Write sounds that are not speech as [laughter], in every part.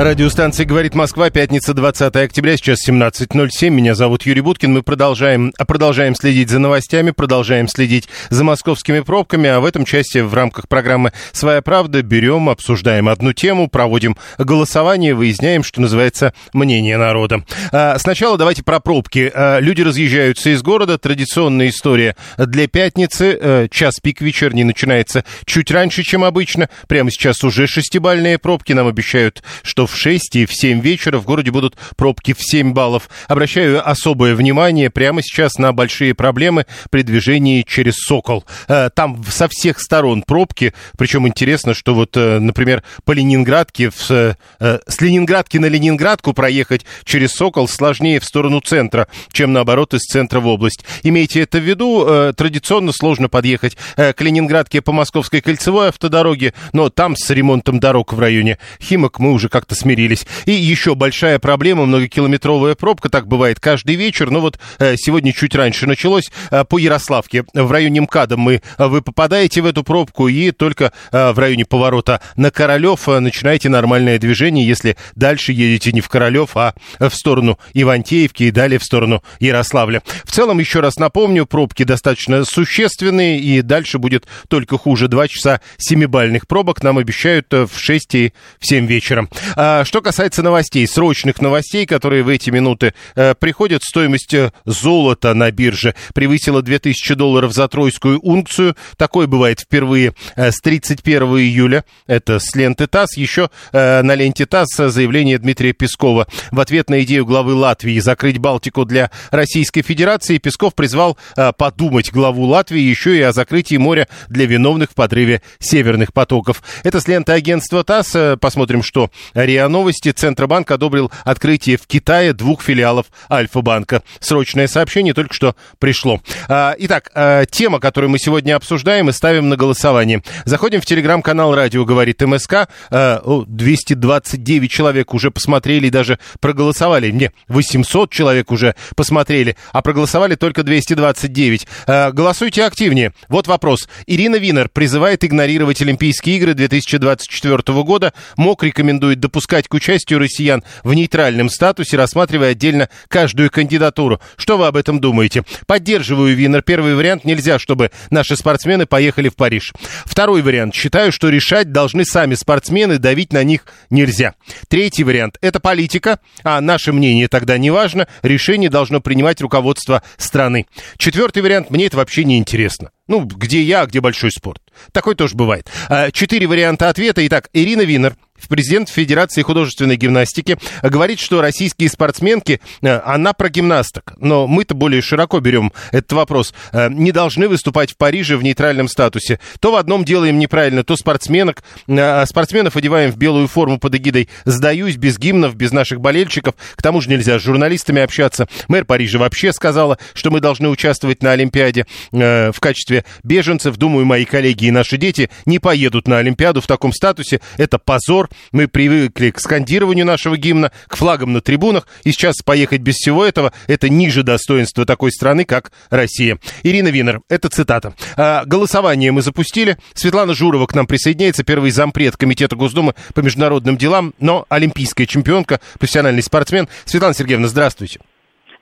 Радиостанция «Говорит Москва», пятница, 20 октября, сейчас 17.07. Меня зовут Юрий Буткин. Мы продолжаем, а, продолжаем следить за новостями, продолжаем следить за московскими пробками, а в этом части в рамках программы «Своя правда» берем, обсуждаем одну тему, проводим голосование, выясняем, что называется, мнение народа. А, Сначала давайте про пробки. А, Люди разъезжаются из города, традиционная история для пятницы. Э, Час пик вечерний начинается чуть раньше, чем обычно. Прямо сейчас уже шестибальные пробки. Нам обещают, что в 6 и в 7 вечера в городе будут пробки в 7 баллов. Обращаю особое внимание прямо сейчас на большие проблемы при движении через Сокол. Э, Там со всех сторон пробки. Причем интересно, что вот, э, например, по Ленинградке, в, э, с Ленинградки на Ленинградку проехать через Сокол сложнее в сторону центра, чем наоборот из центра в область. Имейте это в виду. Традиционно сложно подъехать к Ленинградке по Московской кольцевой автодороге, но там с ремонтом дорог в районе Химок мы уже как-то смирились. И еще большая проблема, многокилометровая пробка, так бывает каждый вечер, но вот э, сегодня чуть раньше началось э, по Ярославке. В районе МКАДа мы, э, вы попадаете в эту пробку и только в районе поворота на Королев начинаете нормальное движение, если дальше едете не в Королев, а в сторону Ивантеевки и далее в сторону Ярославля. В целом, еще раз напомню, пробки достаточно существенные, и дальше будет только хуже. Два часа семибальных пробок нам обещают в 6 и в 7 вечера. А, что касается новостей, срочных новостей, которые в эти минуты э, приходят, стоимость э, золота на бирже превысила 2000 долларов за тройскую унцию. Такое бывает впервые э, с 31 июля. Это с ленты ТАСС. Еще на ленте ТАСС заявление Дмитрия Пескова. В ответ на идею главы Латвии закрыть Балтику для Российской Федерации Песков призвал подумать главу Латвии еще и о закрытии моря для виновных в подрыве северных потоков. Это с ленты агентства ТАСС. Посмотрим, что РИА Новости. Центробанк одобрил открытие в Китае двух филиалов Альфа-банка. Срочное сообщение только что пришло. А, Итак, а, тема, которую мы сегодня обсуждаем и ставим на голосование. Заходим в телеграм-канал «Радио говорит МСК». А, о, 229 человек уже посмотрели и даже проголосовали. Не, 800 человек уже посмотрели, а проголосовали только 229. А, Голосуйте активнее. Вот вопрос. Ирина Винер призывает игнорировать Олимпийские игры 2024 года. МОК рекомендует допускать к участию россиян в нейтральном статусе, рассматривая отдельно каждую кандидатуру. Что вы об этом думаете? Поддерживаю Винер. Первый вариант. Нельзя, чтобы наши спортсмены поехали в Париж. Второй вариант. Считаю, что решать должны сами спортсмены, давить на них нельзя. Третий вариант. Это политика, а наше мнение тогда не важно. Решение должно принимать руководство страны. Четвертый вариант. Мне это вообще не интересно. Ну, где я, а где большой спорт. Такой тоже бывает. А, Четыре варианта ответа. Итак, Ирина Винер, президент Федерации художественной гимнастики, говорит, что российские спортсменки, э, она про гимнасток, но мы-то более широко берем этот вопрос, э, не должны выступать в Париже в нейтральном статусе. То в одном делаем неправильно, то спортсменок, э, спортсменов одеваем в белую форму под эгидой «Сдаюсь» без гимнов, без наших болельщиков. К тому же нельзя с журналистами общаться. Мэр Парижа вообще сказала, что мы должны участвовать на Олимпиаде э, в качестве беженцев. Думаю, мои коллеги и наши дети не поедут на Олимпиаду в таком статусе. Это позор. Мы привыкли к скандированию нашего гимна, к флагам на трибунах. И сейчас поехать без всего этого, это ниже достоинства такой страны, как Россия. Ирина Винер, это цитата. А, голосование мы запустили. Светлана Журова к нам присоединяется, первый зампред Комитета Госдумы по международным делам, но олимпийская чемпионка, профессиональный спортсмен. Светлана Сергеевна, здравствуйте.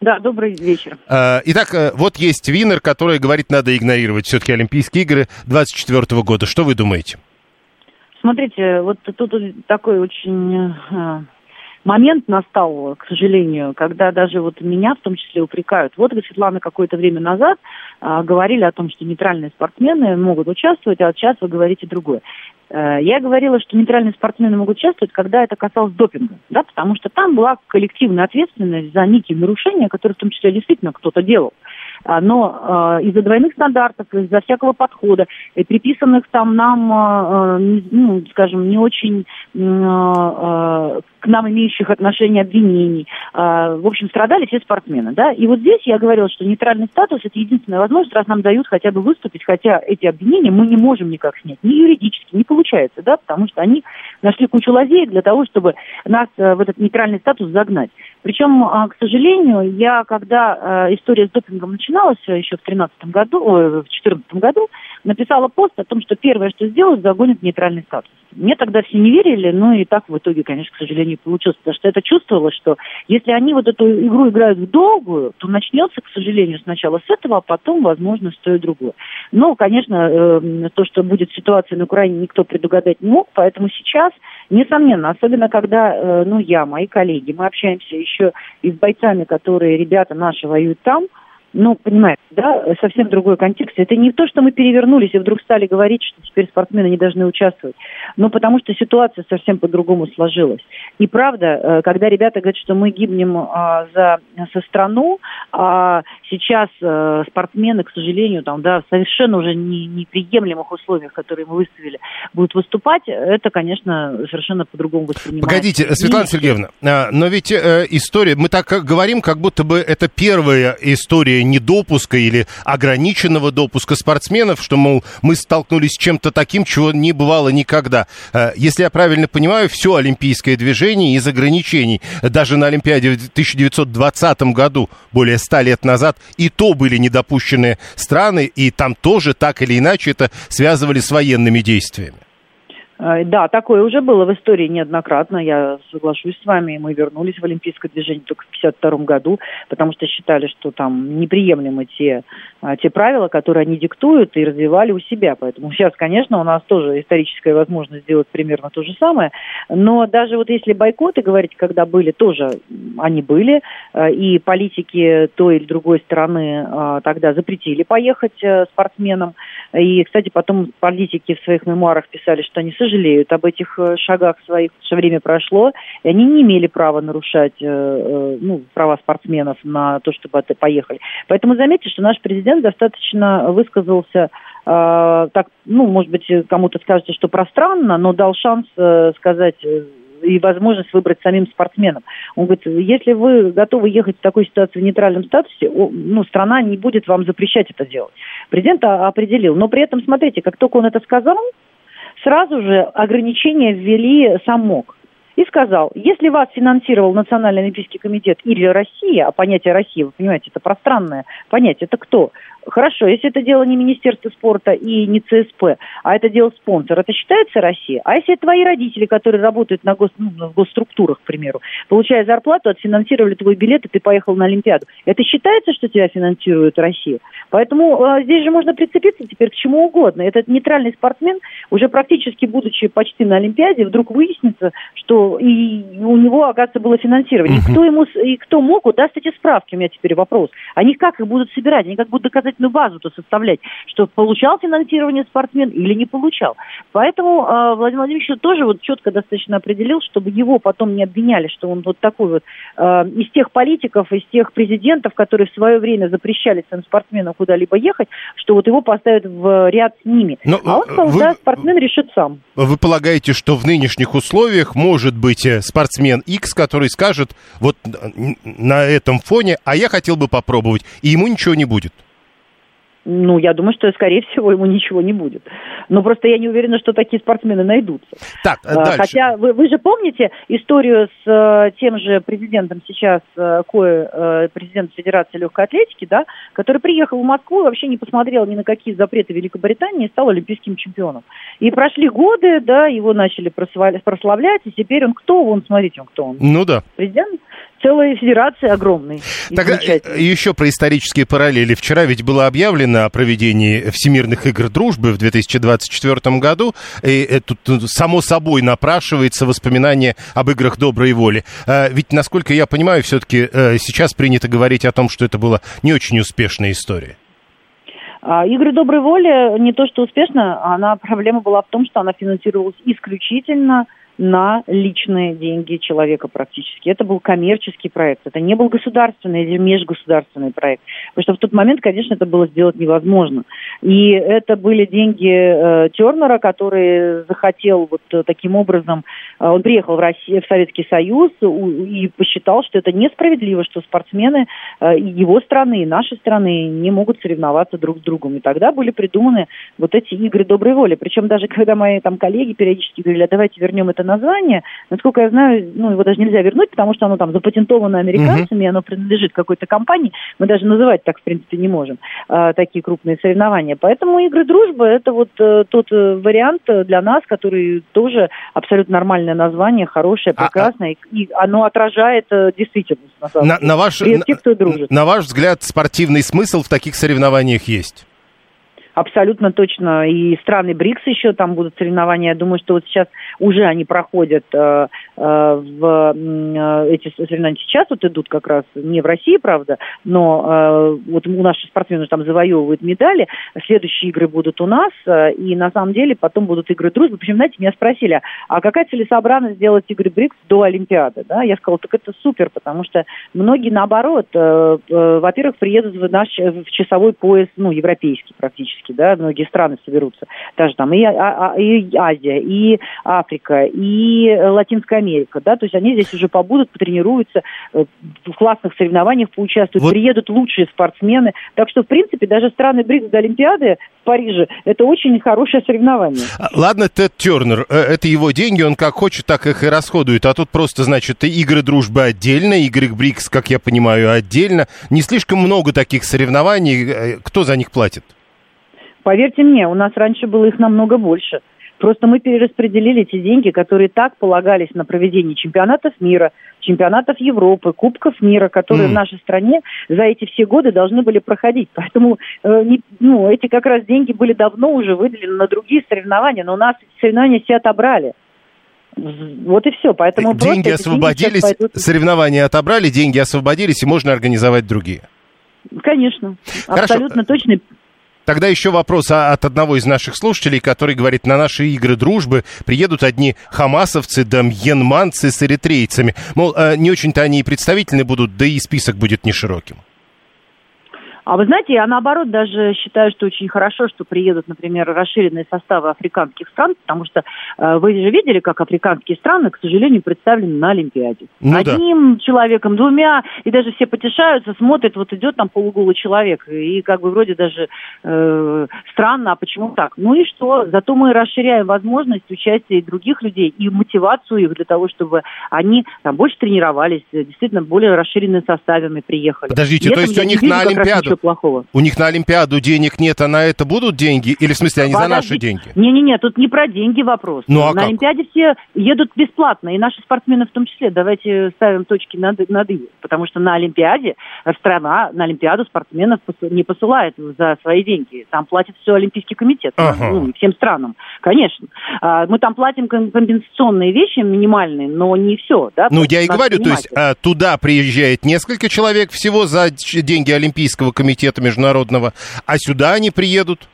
Да, добрый вечер. А, Итак, э, вот есть Винер, который говорит, надо игнорировать все-таки Олимпийские игры 2024 года. Что вы думаете? Смотрите, вот тут такой очень э, момент настал, к сожалению, когда даже вот меня в том числе упрекают. Вот вы, Светлана, какое-то время назад э, говорили о том, что нейтральные спортсмены могут участвовать, а сейчас вы говорите другое. Э, Я говорила, что нейтральные спортсмены могут участвовать, когда это касалось допинга, да, потому что там была коллективная ответственность за некие нарушения, которые в том числе действительно кто-то делал. Но из-за двойных стандартов, из-за всякого подхода, и приписанных там нам, ну, скажем, не очень нам имеющих отношение обвинений. В общем, страдали все спортсмены. Да? И вот здесь я говорила, что нейтральный статус – это единственная возможность, раз нам дают хотя бы выступить, хотя эти обвинения мы не можем никак снять. Ни юридически, не получается, да, потому что они нашли кучу лазеек для того, чтобы нас в этот нейтральный статус загнать. Причем, а, к сожалению, я, когда э, история с допингом начиналась э, еще в 2013 году, в 2014 году, написала пост о том, что первое, что сделают, загонят нейтральный статус. Мне тогда все не верили, но и так в итоге, конечно, к сожалению, получилось. Потому что это чувствовалось, что если они вот эту игру играют в долгую, то начнется, к сожалению, сначала с этого, а потом, возможно, с той и другой. Но, конечно, э, то, что будет ситуация на Украине, никто предугадать не мог, поэтому сейчас, несомненно, особенно когда, ну, я, мои коллеги, мы общаемся еще и с бойцами, которые, ребята наши, воюют там, ну, понимаете, да, совсем другой контекст. Это не то, что мы перевернулись и вдруг стали говорить, что теперь спортсмены не должны участвовать, но потому что ситуация совсем по-другому сложилась. И правда, э, когда ребята говорят, что мы гибнем а, за, за страну, а сейчас а, спортсмены, к сожалению, там, да, совершенно уже не, неприемлемых условиях, которые мы выставили, будут выступать, это, конечно, совершенно по-другому воспринимается. Погодите, Светлана Сергеевна, а, но ведь э, история, мы так говорим, как будто бы это первая история недопуска или ограниченного допуска спортсменов, что, мол, мы столкнулись с чем-то таким, чего не бывало никогда. Э, если я правильно понимаю, все олимпийское движение из ограничений, даже на Олимпиаде в 1920 году, более ста лет назад, и то были недопущенные страны, и там тоже так или иначе это связывали с военными действиями. Э, да, такое уже было в истории неоднократно, я соглашусь с вами. Мы вернулись в Олимпийское движение только в 1952 году, потому что считали, что там неприемлемы те, а, те правила, которые они диктуют, и развивали у себя. Поэтому сейчас, конечно, у нас тоже историческая возможность сделать примерно то же самое. Но даже вот если бойкоты говорить, когда были, тоже они были, э, и политики той или другой стороны а, тогда запретили поехать э, спортсменам. И, кстати, потом политики в своих мемуарах писали, что они сожалеют об этих э, шагах своих, что время прошло, и они не имели права нарушать э, э, ну, права спортсменов на то, чтобы поехали. Поэтому заметьте, что наш президент достаточно высказался так, ну, может быть, кому-то скажете, что пространно, но дал шанс сказать и возможность выбрать самим спортсменам. Он говорит, если вы готовы ехать в такой ситуации в нейтральном статусе, ну, страна не будет вам запрещать это делать. Президент определил. Но при этом, смотрите, как только он это сказал, сразу же ограничения ввели сам МОК. И сказал, если вас финансировал Национальный олимпийский комитет или Россия, а понятие Россия, вы понимаете, это пространное понятие, это кто? Хорошо, если это дело не Министерство спорта и не ЦСП, а это дело спонсор, это считается Россия? А если твои родители, которые работают на гос, ну, в госструктурах, к примеру, получая зарплату, отфинансировали твой билет, и ты поехал на Олимпиаду, это считается, что тебя финансирует Россия? Поэтому э, здесь же можно прицепиться теперь к чему угодно. Этот нейтральный спортсмен, уже практически будучи почти на Олимпиаде, вдруг выяснится, что и у него, оказывается, было финансирование. И кто ему, и кто мог, даст эти справки, у меня теперь вопрос. Они как их будут собирать? Они как будут доказательную базу-то составлять, что получал финансирование спортсмен или не получал. Поэтому э, Владимир Владимирович тоже вот четко достаточно определил, чтобы его потом не обвиняли, что он вот такой вот э, из тех политиков, из тех президентов, которые в свое время запрещали своим спортсменам куда-либо ехать, что вот его поставят в ряд с ними. Но, а он сказал, вы, да, спортсмен решит сам. Вы полагаете, что в нынешних условиях может быть э, спортсмен X, который скажет вот на этом фоне, а я хотел бы попробовать, и ему ничего не будет? Ну, я думаю, что, скорее всего, ему ничего не будет. Но просто я не уверена, что такие спортсмены найдутся. Так, а, дальше. Хотя вы, вы же помните историю с э, тем же президентом сейчас, э, Кое, э, президент Федерации легкой атлетики, да, который приехал в Москву и вообще не посмотрел ни на какие запреты Великобритании и стал олимпийским чемпионом. И прошли годы, да, его начали прославлять, и теперь он кто? Вон, смотрите, он кто он. Ну да. Президент целой федерации огромной. Тогда еще про исторические параллели. Вчера ведь было объявлено о проведении Всемирных игр дружбы в 2024 году. И тут само собой напрашивается воспоминание об играх доброй воли. А ведь, насколько я понимаю, все-таки э, сейчас принято говорить о том, что это была не очень успешная история. А, игры доброй воли не то что успешно, она проблема была в том, что она финансировалась исключительно на личные деньги человека практически. Это был коммерческий проект, это не был государственный или межгосударственный проект. Потому что в тот момент, конечно, это было сделать невозможно. И это были деньги э, Тернера, который захотел вот э, таким образом, э, он приехал в, Россию, в Советский Союз и посчитал, что это несправедливо, что спортсмены э, его страны и нашей страны не могут соревноваться друг с другом. И тогда были придуманы вот эти игры доброй воли. Причем даже когда мои там коллеги периодически говорили, а давайте вернем это название, насколько я знаю, ну, его даже нельзя вернуть, потому что оно там запатентовано американцами, uh-huh. оно принадлежит какой-то компании. Мы даже называть так, в принципе, не можем, э, такие крупные соревнования. Поэтому игры дружбы – это вот э, тот э, вариант для нас, который тоже абсолютно нормальное название, хорошее, прекрасное, а, а... и оно отражает э, действительность. На, самом на, на, ваш, кто дружит. на ваш взгляд, спортивный смысл в таких соревнованиях есть? Абсолютно точно. И страны БРИКС еще там будут соревнования. Я думаю, что вот сейчас уже они проходят э, э, в э, эти соревнования сейчас вот идут как раз не в России, правда, но э, вот у наших спортсменов там завоевывают медали. Следующие игры будут у нас, э, и на самом деле потом будут игры дружбы. Причем, знаете, меня спросили, а какая целесообразность сделать игры БРИКС до Олимпиады? Да? Я сказала, так это супер, потому что многие наоборот, э, э, во-первых, приедут в наш в часовой пояс, ну, европейский практически практически, да, многие страны соберутся, даже там и, а, а, и Азия, и Африка, и Латинская Америка, да, то есть они здесь уже побудут, потренируются, э, в классных соревнованиях поучаствуют, вот. приедут лучшие спортсмены, так что, в принципе, даже страны БРИКС до Олимпиады в Париже, это очень хорошее соревнование. А, ладно, Тед Тернер, э, это его деньги, он как хочет, так их и расходует, а тут просто, значит, игры дружбы отдельно, игры БРИКС, как я понимаю, отдельно, не слишком много таких соревнований, э, кто за них платит? Поверьте мне, у нас раньше было их намного больше. Просто мы перераспределили те деньги, которые так полагались на проведение чемпионатов мира, чемпионатов Европы, Кубков мира, которые mm. в нашей стране за эти все годы должны были проходить. Поэтому э, не, ну, эти как раз деньги были давно уже выделены на другие соревнования, но у нас эти соревнования все отобрали. Вот и все. Поэтому деньги освободились, деньги пойдут... соревнования отобрали, деньги освободились, и можно организовать другие. Конечно, Хорошо. абсолютно точно. Тогда еще вопрос от одного из наших слушателей, который говорит, на наши игры дружбы приедут одни хамасовцы да мьенманцы с эритрейцами. Мол, э, не очень-то они и представительны будут, да и список будет не широким. А вы знаете, я наоборот даже считаю, что очень хорошо, что приедут, например, расширенные составы африканских стран, потому что э, вы же видели, как африканские страны, к сожалению, представлены на Олимпиаде. Ну, Одним да. человеком, двумя, и даже все потешаются, смотрят, вот идет там полуголый человек, и как бы вроде даже э, странно, а почему так? Ну и что? Зато мы расширяем возможность участия других людей, и мотивацию их для того, чтобы они там больше тренировались, действительно более расширенными составами приехали. Подождите, то есть у них на Олимпиаду ничего плохого. У них на Олимпиаду денег нет, а на это будут деньги? Или в смысле они Подожди. за наши деньги? Не-не-не, тут не про деньги вопрос. Ну, а на как? Олимпиаде все едут бесплатно, и наши спортсмены в том числе. Давайте ставим точки над, над «и». Потому что на Олимпиаде страна, на Олимпиаду спортсменов не посылает за свои деньги. Там платит все Олимпийский комитет. Ага. Ну, всем странам, конечно. А, мы там платим компенсационные вещи минимальные, но не все. Да, ну, я и говорю, то есть а, туда приезжает несколько человек всего за деньги Олимпийского комитета, комитета международного, а сюда они приедут?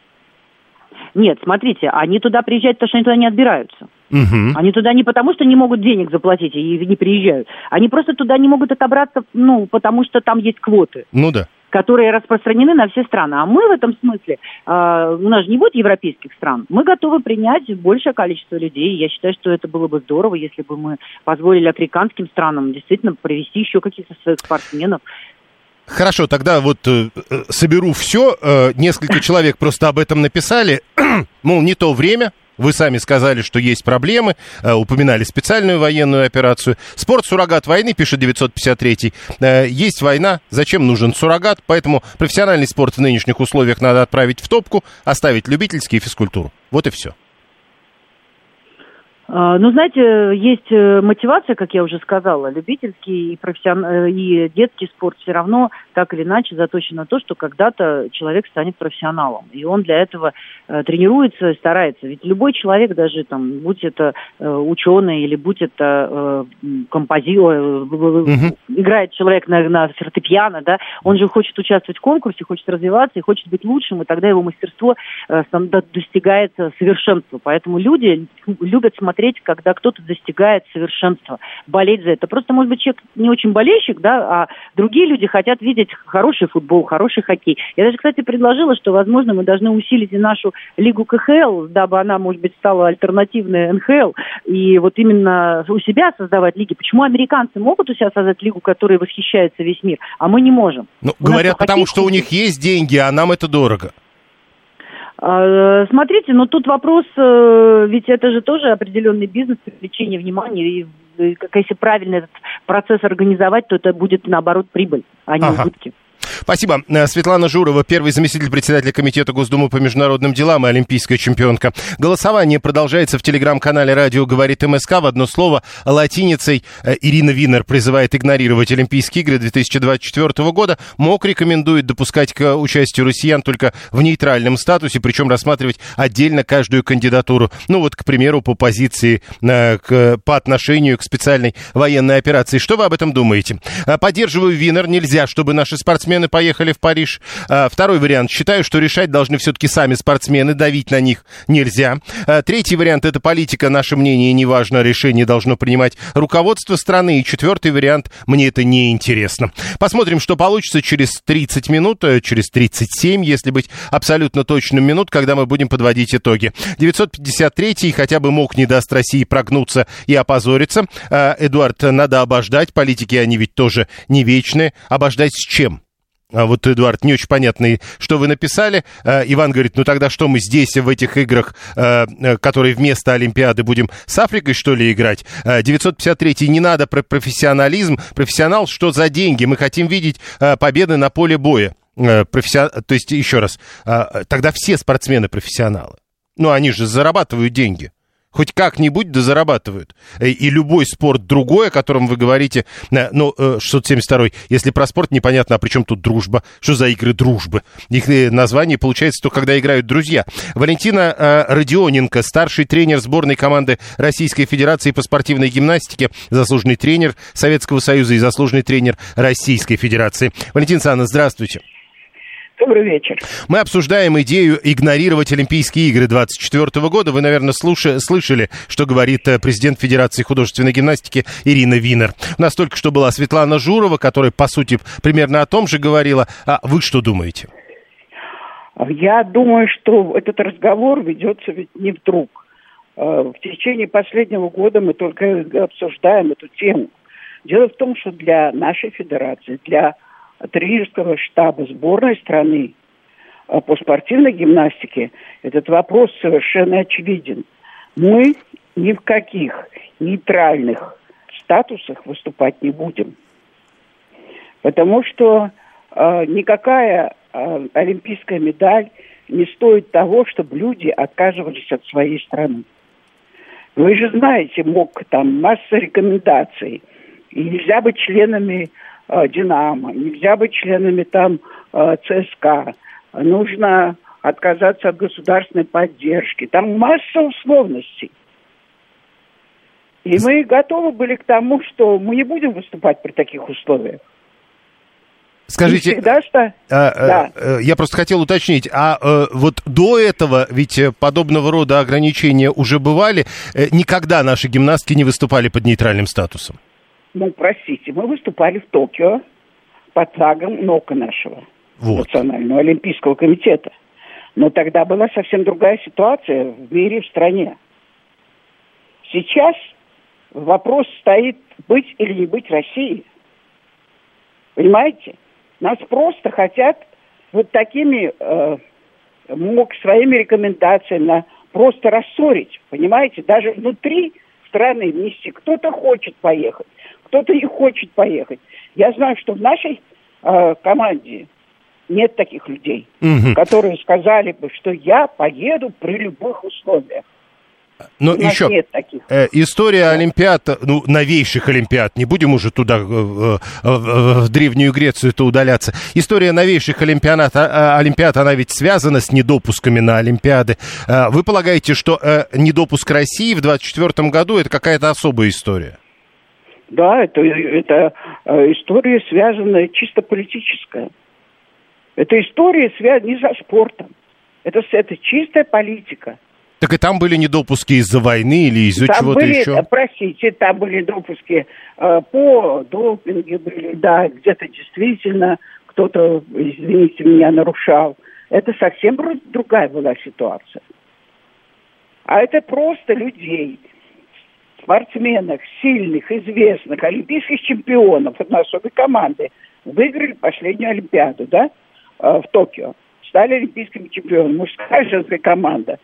Нет, смотрите, они туда приезжают, потому что они туда не отбираются. Угу. Они туда не потому, что не могут денег заплатить и не приезжают. Они просто туда не могут отобраться, ну, потому что там есть квоты. Ну да которые распространены на все страны. А мы в этом смысле, э, у нас же не будет европейских стран, мы готовы принять большее количество людей. Я считаю, что это было бы здорово, если бы мы позволили африканским странам действительно привести еще каких-то своих спортсменов. Хорошо, тогда вот э, э, соберу все. Э, несколько человек просто об этом написали. [clears throat] Мол, не то время. Вы сами сказали, что есть проблемы, э, упоминали специальную военную операцию. Спорт суррогат войны, пишет 953. Э, есть война, зачем нужен суррогат? Поэтому профессиональный спорт в нынешних условиях надо отправить в топку, оставить любительский и физкультуру. Вот и все. А, ну, знаете, есть э, мотивация, как я уже сказала, любительский и, профессион... Э, и детский спорт все равно так или иначе заточен на то, что когда-то человек станет профессионалом. И он для этого э, тренируется, старается. Ведь любой человек, даже там, будь это э, ученый или будь это э, композитор, Мгм. играет человек на, на фортепиано, да, он же хочет участвовать в конкурсе, хочет развиваться и хочет быть лучшим, и тогда его мастерство э, достигает совершенства. Поэтому люди любят смотреть, когда кто-то достигает совершенства, болеть за это. Просто, может быть, человек не очень болельщик, да, а другие люди хотят видеть хороший футбол, хороший хоккей. Я даже, кстати, предложила, что, возможно, мы должны усилить и нашу лигу КХЛ, дабы она, может быть, стала альтернативной НХЛ, и вот именно у себя создавать лиги. Почему американцы могут у себя создать лигу, которой восхищается весь мир, а мы не можем? Ну, У говорят, потому хоккей что у них есть деньги, а нам это дорого. А, Смотрите, но тут вопрос, э, ведь это же тоже определенный бизнес, привлечение внимания, и э, как если правильно этот процесс организовать, то это будет наоборот прибыль, а не Ага. убытки. Спасибо. Э, Светлана Журова, первый заместитель председателя Комитета Госдумы по международным делам и олимпийская чемпионка. Голосование продолжается в телеграм-канале «Радио говорит МСК». В одно слово латиницей Э, Ирина Винер призывает игнорировать Олимпийские игры 2024 года. МОК рекомендует допускать к участию россиян только в нейтральном статусе, причем рассматривать отдельно каждую кандидатуру. Ну вот, к примеру, по позиции э, к- по отношению к специальной военной операции. Что вы об этом думаете? Поддерживаю Винер. Нельзя, чтобы наши спортсмены поехали в Париж. Э, Второй вариант. Считаю, что решать должны все-таки сами спортсмены. Давить на них нельзя. Э, Третий вариант – это политика. Наше мнение не важно. Решение должно принимать руководство страны. И четвертый вариант – мне это не интересно. Посмотрим, что получится через 30 минут, э, через 37, если быть абсолютно точным минут, когда мы будем подводить итоги. 953-й хотя бы мог не даст России прогнуться и опозориться. Э, Эдуард, надо обождать. Политики, они ведь тоже не вечные. Обождать с чем? А вот, Эдуард, не очень понятно, что вы написали. Э, Иван говорит, ну тогда что мы здесь, в этих играх, э, э, которые вместо Олимпиады, будем с Африкой, что ли, играть? Э, 953 не надо про профессионализм. Профессионал, что за деньги? Мы хотим видеть победы на поле боя. Профессион- То есть, еще раз, тогда все спортсмены профессионалы. Ну, они же зарабатывают деньги. Хоть как-нибудь да зарабатывают. Э, И любой спорт другой, о котором вы говорите, э, ну, э, 672 если про спорт непонятно, а при чем тут дружба? Что за игры дружбы? Их э, название получается только когда играют друзья. Валентина э, Родионенко, старший тренер сборной команды Российской Федерации по спортивной гимнастике, заслуженный тренер Советского Союза и заслуженный тренер Российской Федерации. Валентина Александровна, здравствуйте. Добрый вечер. Мы обсуждаем идею игнорировать Олимпийские игры 2024 года. Вы, наверное, слуша- слышали, что говорит э, президент Федерации художественной гимнастики Ирина Винер. У нас только что была Светлана Журова, которая, по сути, примерно о том же говорила. А вы что думаете? Я думаю, что этот разговор ведется ведь не вдруг. Э, В течение последнего года мы только обсуждаем эту тему. Дело в том, что для нашей федерации, для тренерского штаба сборной страны э, по спортивной гимнастике этот вопрос совершенно очевиден. Мы ни в каких нейтральных статусах выступать не будем. Потому что э, никакая э, олимпийская медаль не стоит того, чтобы люди отказывались от своей страны. Вы же знаете, МОК, там масса рекомендаций. И нельзя быть членами «Динамо», нельзя быть членами там э, ЦСКА. Нужно отказаться от государственной поддержки. Там масса условностей. И мы готовы были к тому, что мы не будем выступать при таких условиях. И Скажите, всегда что... а, э, Да. э, я просто хотел уточнить, а э, вот до этого ведь э, подобного рода ограничения уже бывали, Э, никогда наши гимнастки не выступали под нейтральным статусом. Ну, простите, мы выступали в Токио под флагом НОКа нашего, Вот. Национального Олимпийского комитета. Но тогда была совсем другая ситуация в мире, в стране. Сейчас вопрос стоит, быть или не быть Россией. Понимаете? Нас просто хотят вот такими э, МОК своими рекомендациями на- просто рассорить, понимаете? Даже внутри страны вместе кто-то хочет поехать, кто-то не хочет поехать. Я знаю, что в нашей э, команде нет таких людей, Мгм. которые сказали бы, что я поеду при любых условиях. Но У нас еще нет таких. э, история Олимпиад, ну, новейших Олимпиад, не будем уже туда, э, э, в, в Древнюю Грецию-то удаляться. История новейших Олимпиад, а, а, Олимпиад, она ведь связана с недопусками на Олимпиады. Э, Вы полагаете, что э, недопуск России в 2024 году это какая-то особая история? Да, это, это э, история связанная чисто политическая. Это история связана не со спортом. Это, это чистая политика. Так и там были недопуски из-за войны или из-за чего-то были, еще? э, простите, там были допуски э, по допинге были, да, где-то действительно кто-то, извините меня, нарушал. Это совсем ру- другая была ситуация. А это просто людей, спортсменов, сильных, известных, олимпийских чемпионов, это особой команды, выиграли последнюю Олимпиаду, да, э, в Токио. Стали олимпийскими чемпионами, мужская женская команда.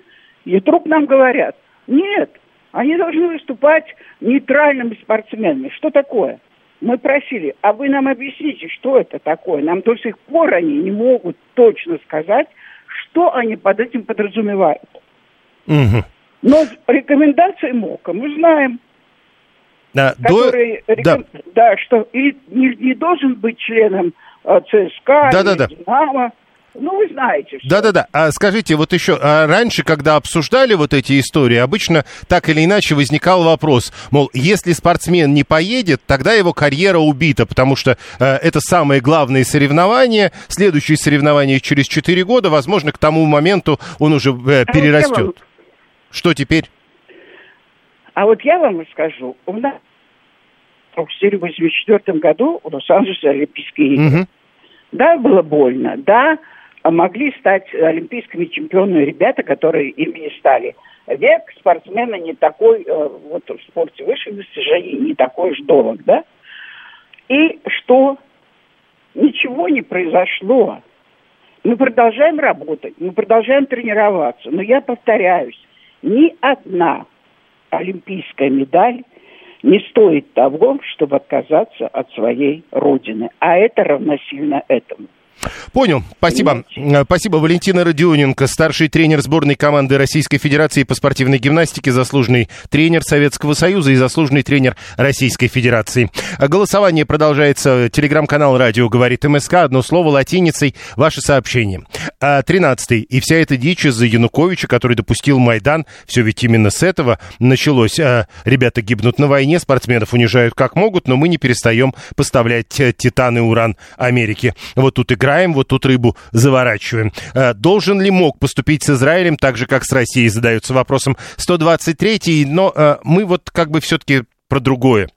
И вдруг нам говорят, нет, они должны выступать нейтральными спортсменами. Что такое? Мы просили, а вы нам объясните, что это такое. Нам до сих пор они не могут точно сказать, что они под этим подразумевают. Мгм. Но рекомендации МОКа мы знаем, А, до- который, да. реком- да, что и не, не должен быть членом э, ЦСКА, Да-да-да. или Динамо. Ну, вы знаете. Да-да-да. А скажите, вот еще а раньше, когда обсуждали вот эти истории, обычно так или иначе возникал вопрос, мол, если спортсмен не поедет, тогда его карьера убита, потому что э, это самое главное соревнование, следующее соревнование через 4 года, возможно, к тому моменту он уже э, А Что теперь? А вот я вам расскажу. У нас в 1984 году в Лос-Анджелесе Олимпийские игры. Мгм. Да, было больно. Да, могли стать олимпийскими чемпионами ребята, которые ими не стали. Век спортсмена не такой, э, вот в спорте высших достижений, не такой уж долг, да? И что? Ничего не произошло. Мы продолжаем работать, мы продолжаем тренироваться. Но я повторяюсь, ни одна олимпийская медаль не стоит того, чтобы отказаться от своей родины. А это равносильно этому. Понял. Спасибо. Спасибо. Валентина Родионенко, старший тренер сборной команды Российской Федерации по спортивной гимнастике, заслуженный тренер Советского Союза и заслуженный тренер Российской Федерации. Голосование продолжается. Телеграм-канал «Радио говорит МСК». Одно слово латиницей. Ваше сообщение. А, Тринадцатый. И вся эта дичь из-за Януковича, который допустил Майдан. Все ведь именно с этого началось. А, Ребята гибнут на войне, спортсменов унижают как могут, но мы не перестаем поставлять э, титан и уран Америке. Вот тут играем, вот тут рыбу заворачиваем. Э, Должен ли мог поступить с Израилем так же, как с Россией, задается вопросом 123-й, но э, мы вот как бы все-таки про другое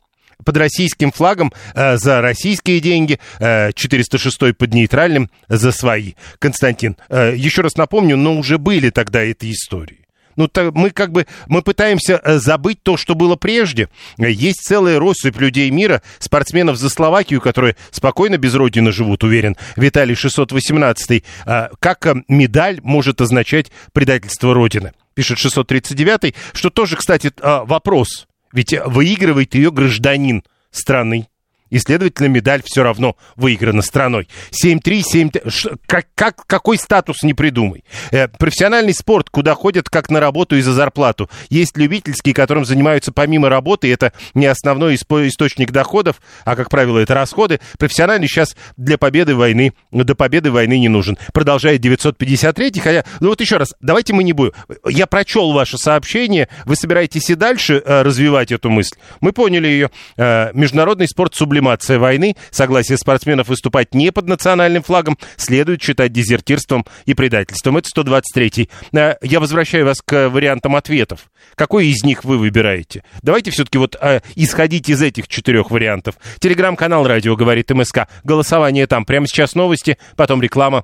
под российским флагом э, за российские деньги, э, 406 под нейтральным за свои. Константин, э, еще раз напомню, но уже были тогда эти истории. Ну, так мы как бы, мы пытаемся э, забыть то, что было прежде. Э, Есть целая россыпь людей мира, спортсменов за Словакию, которые спокойно без родины живут, уверен. Виталий 618. А, Как э, медаль может означать предательство родины? Пишет 639, что тоже, кстати, а, вопрос. Ведь выигрывает ее гражданин страны. И, следовательно, медаль все равно выиграна страной. 7-3, 7 Ш- как, как, какой статус не придумай. Э, профессиональный спорт, куда ходят как на работу и за зарплату. Есть любительские, которым занимаются помимо работы. Это не основной испо- источник доходов, а, как правило, это расходы. Профессиональный сейчас для победы войны, до победы войны не нужен. Продолжает 953. Хотя, ну вот еще раз, давайте мы не будем. Я прочел ваше сообщение. Вы собираетесь и дальше э, развивать эту мысль. Мы поняли ее. Э, международный спорт сублимация войны. Согласие спортсменов выступать не под национальным флагом следует считать дезертирством и предательством. Это 123-й. Э, я возвращаю вас к вариантам ответов. Какой из них вы выбираете? Давайте все-таки вот э, исходить из этих четырех вариантов. Телеграм-канал «Радио говорит МСК». Голосование там. Прямо сейчас новости, потом реклама,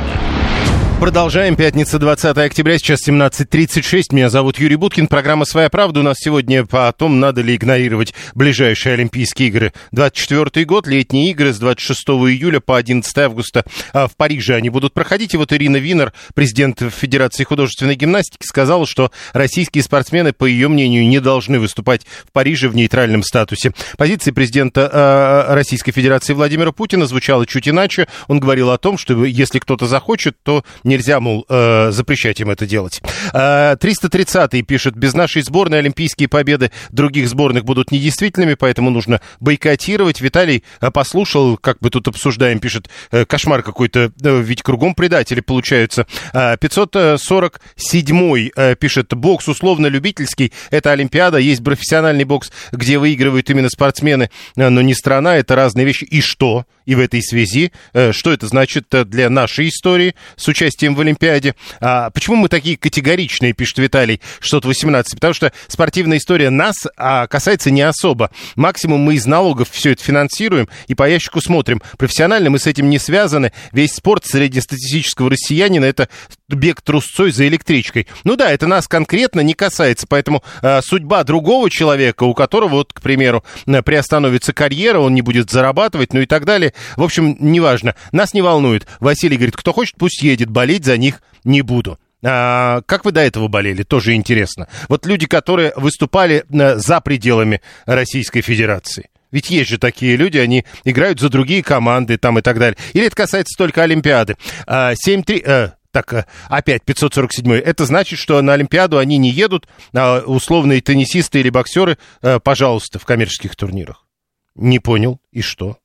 Продолжаем. Пятница, 20 октября, сейчас 17.36. Меня зовут Юрий Буткин. Программа «Своя правда» у нас сегодня по том, надо ли игнорировать ближайшие Олимпийские игры. 24 год, летние игры с 26 июля по 11 августа а, в Париже они будут проходить. И вот Ирина Винер, президент Федерации художественной гимнастики, сказала, что российские спортсмены, по ее мнению, не должны выступать в Париже в нейтральном статусе. Позиция президента э, Российской Федерации Владимира Путина звучала чуть иначе. Он говорил о том, что если кто-то захочет, то нельзя, мол, э, запрещать им это делать. Э, 330-й пишет, без нашей сборной олимпийские победы других сборных будут недействительными, поэтому нужно бойкотировать. Виталий э, послушал, как бы тут обсуждаем, пишет, э, кошмар какой-то, э, ведь кругом предатели получаются. Э, 547-й э, пишет, бокс условно-любительский, это Олимпиада, есть профессиональный бокс, где выигрывают именно спортсмены, э, но не страна, это разные вещи. И что? И в этой связи, э, что это значит для нашей истории с участием в Олимпиаде? А почему мы такие категоричные, пишет Виталий, что-то 18? Потому что спортивная история нас а, касается не особо. Максимум мы из налогов все это финансируем и по ящику смотрим. Профессионально мы с этим не связаны. Весь спорт среднестатистического россиянина это бег трусцой за электричкой. Ну да, это нас конкретно не касается, поэтому э, судьба другого человека, у которого, вот, к примеру, э, приостановится карьера, он не будет зарабатывать, ну и так далее. В общем, неважно. Нас не волнует. Василий говорит, кто хочет, пусть едет, болеть за них не буду. А, как вы до этого болели? Тоже интересно. Вот люди, которые выступали э, за пределами Российской Федерации. Ведь есть же такие люди, они играют за другие команды там и так далее. Или это касается только Олимпиады. А, 7-3... Э, так, э, опять 547 Это значит, что на Олимпиаду они не едут, а условные теннисисты или боксеры, э, пожалуйста, в коммерческих турнирах. Не понял. И что?